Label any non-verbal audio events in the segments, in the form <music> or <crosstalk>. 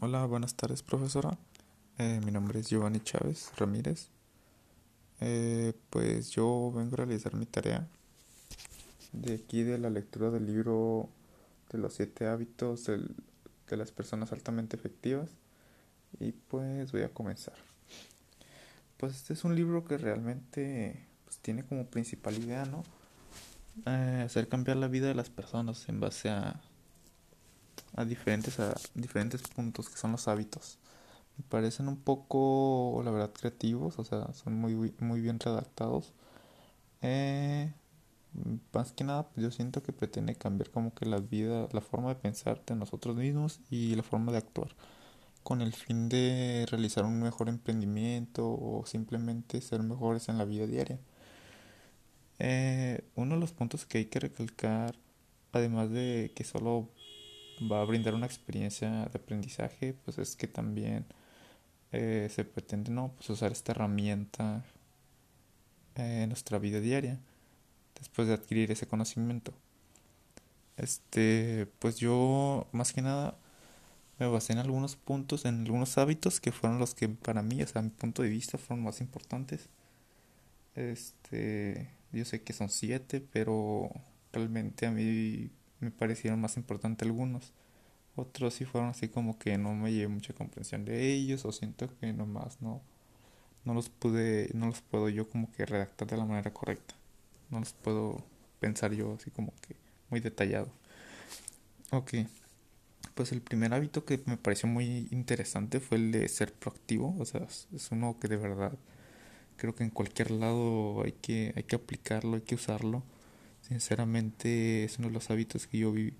Hola, buenas tardes, profesora. Eh, mi nombre es Giovanni Chávez Ramírez. Eh, pues yo vengo a realizar mi tarea de aquí de la lectura del libro de los siete hábitos del- de las personas altamente efectivas. Y pues voy a comenzar. Pues este es un libro que realmente pues, tiene como principal idea, ¿no? Eh, hacer cambiar la vida de las personas en base a a diferentes, a diferentes puntos que son los hábitos. Me parecen un poco, la verdad, creativos, o sea, son muy, muy bien redactados. Eh, más que nada, pues yo siento que pretende cambiar como que la vida, la forma de pensar de nosotros mismos y la forma de actuar, con el fin de realizar un mejor emprendimiento o simplemente ser mejores en la vida diaria. Eh, uno de los puntos que hay que recalcar, además de que solo va a brindar una experiencia de aprendizaje, pues es que también eh, se pretende no pues usar esta herramienta eh, en nuestra vida diaria después de adquirir ese conocimiento. Este, pues yo más que nada me basé en algunos puntos, en algunos hábitos que fueron los que para mí, o sea, a mi punto de vista, fueron más importantes. Este, yo sé que son siete, pero realmente a mí me parecieron más importantes algunos. Otros sí fueron así como que no me llevé mucha comprensión de ellos o siento que nomás no, no los pude, no los puedo yo como que redactar de la manera correcta. No los puedo pensar yo así como que muy detallado. Ok, pues el primer hábito que me pareció muy interesante fue el de ser proactivo. O sea, es uno que de verdad creo que en cualquier lado hay que, hay que aplicarlo, hay que usarlo. Sinceramente es uno de los hábitos que yo vi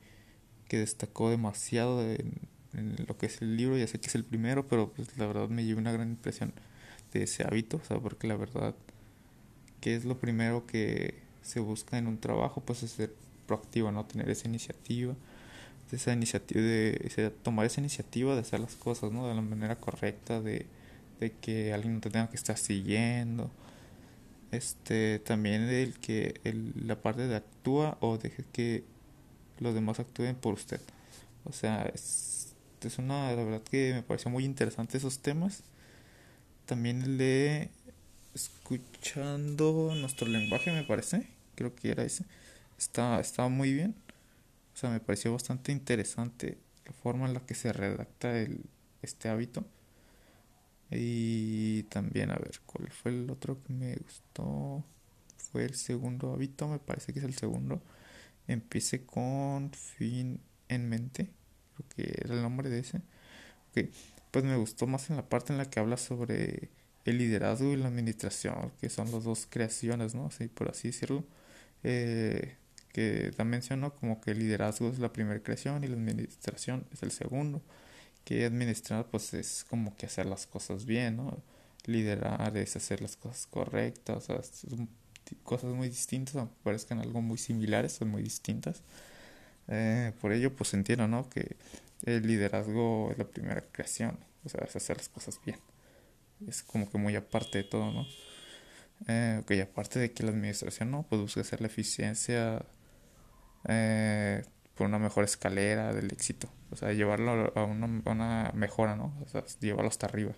que destacó demasiado en, en lo que es el libro. Ya sé que es el primero, pero pues la verdad me llevé una gran impresión de ese hábito. O sea, porque la verdad que es lo primero que se busca en un trabajo, pues es ser proactivo, ¿no? Tener esa iniciativa, esa iniciativa de, ese- tomar esa iniciativa de hacer las cosas, ¿no? De la manera correcta, de, de que alguien no te tenga que estar siguiendo. Este, también el que el- la parte de actúa o deje que los demás actúen por usted. O sea, es, es una, la verdad que me pareció muy interesante esos temas. También el de escuchando nuestro lenguaje, me parece. Creo que era ese. Está, estaba muy bien. O sea, me pareció bastante interesante la forma en la que se redacta el, este hábito. Y también, a ver, ¿cuál fue el otro que me gustó? Fue el segundo hábito, me parece que es el segundo. Empiece con fin en mente. Creo que era el nombre de ese. Ok, pues me gustó más en la parte en la que habla sobre el liderazgo y la administración, que son las dos creaciones, ¿no? Así, por así decirlo. Eh, que también mencionó como que el liderazgo es la primera creación y la administración es el segundo. Que administrar, pues es como que hacer las cosas bien, ¿no? Liderar es hacer las cosas correctas, o sea, son cosas muy distintas, aunque parezcan algo muy similares, son muy distintas. Eh, por ello, pues entiendo, ¿no? Que el liderazgo es la primera creación, o sea, es hacer las cosas bien. Es como que muy aparte de todo, ¿no? Eh, ok, aparte de que la administración, ¿no? Pues busca hacer la eficiencia eh, por una mejor escalera del éxito, o sea, llevarlo a una, a una mejora, ¿no? O sea, llevarlo hasta arriba.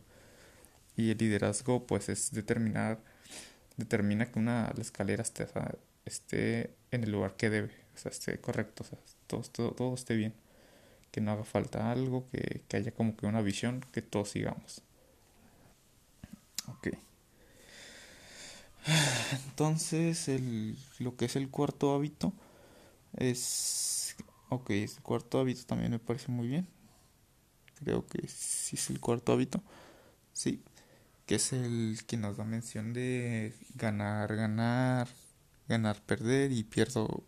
Y el liderazgo, pues, es determinar, determina que una, la escalera esté, o sea, esté en el lugar que debe, o sea, esté correcto, o sea, todo, todo, todo esté bien, que no haga falta algo, que, que haya como que una visión que todos sigamos. Ok. <sighs> Entonces, el, lo que es el cuarto hábito es... Ok, el cuarto hábito también me parece muy bien. Creo que sí es el cuarto hábito. Sí, que es el que nos da mención de ganar, ganar, ganar, perder y pierdo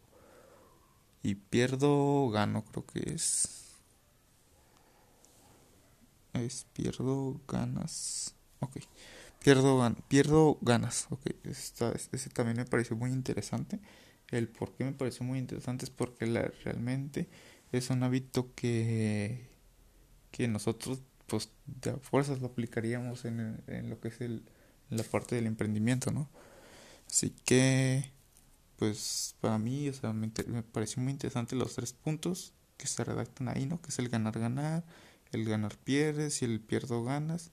y pierdo, gano, creo que es es pierdo, ganas. Ok. Pierdo, gan pierdo, ganas. Ok. Esta, ese también me pareció muy interesante. El por qué me pareció muy interesante es porque la, realmente es un hábito que, que nosotros, pues, de fuerzas lo aplicaríamos en, en lo que es el, la parte del emprendimiento, ¿no? Así que, pues, para mí, o sea, me, me pareció muy interesante los tres puntos que se redactan ahí, ¿no? Que es el ganar, ganar, el ganar pierdes y el pierdo ganas,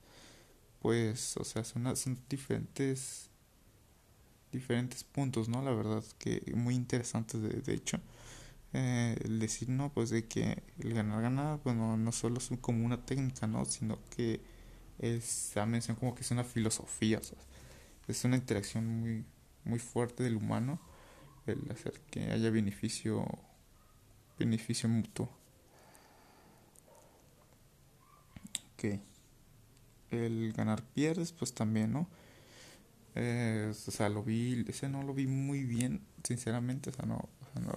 pues, o sea, son, son diferentes diferentes puntos, ¿no? La verdad que muy interesantes de, hecho. Eh, el decir, no, pues de que el ganar ganar, bueno, no solo es como una técnica, ¿no? Sino que es, también como que es una filosofía, es una interacción muy, muy fuerte del humano el hacer que haya beneficio, beneficio mutuo. Ok. El ganar pierdes, pues también, ¿no? Eh, o sea, lo vi, ese no lo vi muy bien, sinceramente, o sea, no,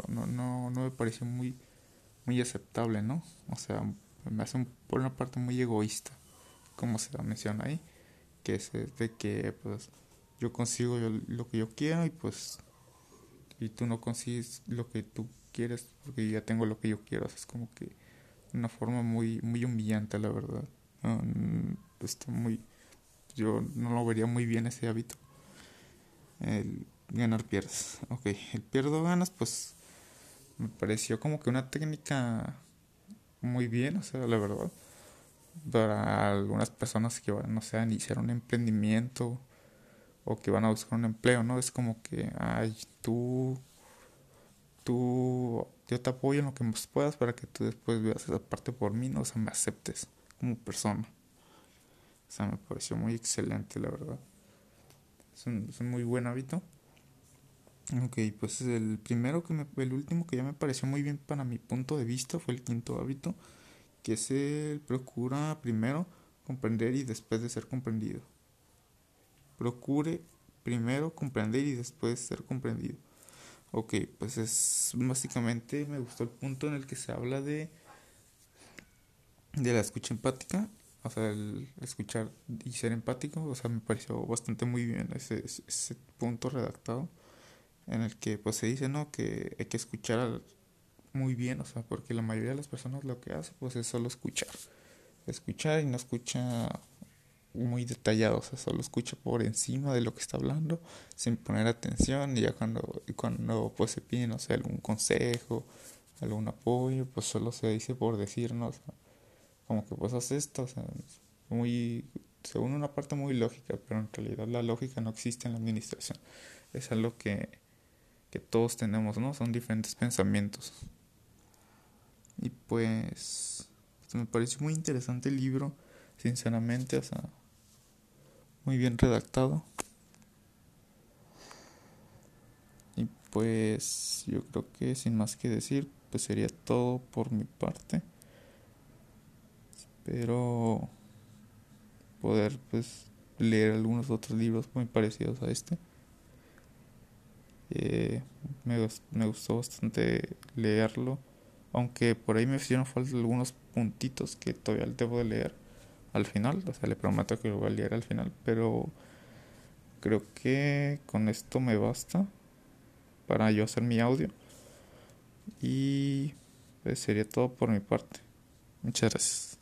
no, no, no, me pareció muy, muy aceptable, ¿no? O sea, me hace por una parte muy egoísta, como se menciona ahí, que es de que, pues, yo consigo lo que yo quiero y pues, y tú no consigues lo que tú quieres porque ya tengo lo que yo quiero, es como que una forma muy, muy humillante, la verdad. está muy, yo no lo vería muy bien ese hábito el ganar pierdes. Ok, el pierdo ganas, pues me pareció como que una técnica muy bien, o sea, la verdad. Para algunas personas que van, no sé, a iniciar un emprendimiento o que van a buscar un empleo, ¿no? Es como que, ay, tú, tú, yo te apoyo en lo que puedas para que tú después veas esa parte por mí, ¿no? O sea, me aceptes como persona. O sea, me pareció muy excelente, la verdad. Es un, muy buen hábito. Ok, pues el primero que me, el último que ya me pareció muy bien para mi punto de vista fue el quinto hábito, que es el procura primero comprender y después de ser comprendido. Procure primero comprender y después ser comprendido. Ok, pues es básicamente me gustó el punto en el que se habla de de la escucha empática o sea, el escuchar y ser empático, o sea, me pareció bastante muy bien ese, ese punto redactado en el que pues se dice, ¿no? Que hay que escuchar muy bien, o sea, porque la mayoría de las personas lo que hace pues es solo escuchar. Escuchar y no escucha muy detallado, o sea, solo escucha por encima de lo que está hablando, sin poner atención, y ya cuando, cuando pues se pide, no sé, algún consejo, algún apoyo, pues solo se dice por decirnos, como que pues hace esto, o sea, muy, según una parte muy lógica, pero en realidad la lógica no existe en la administración. Es algo que, que todos tenemos, ¿no? Son diferentes pensamientos. Y pues, me pareció muy interesante el libro, sinceramente, o sea, muy bien redactado. Y pues yo creo que sin más que decir, pues sería todo por mi parte pero poder pues leer algunos otros libros muy parecidos a este. Eh, me, me, gustó bastante leerlo aunque por ahí me hicieron falta algunos puntitos que todavía debo de leer al final o sea le prometo que lo voy a leer al final pero creo que con esto me basta para yo hacer mi audio. Y pues sería todo por mi parte. Muchas gracias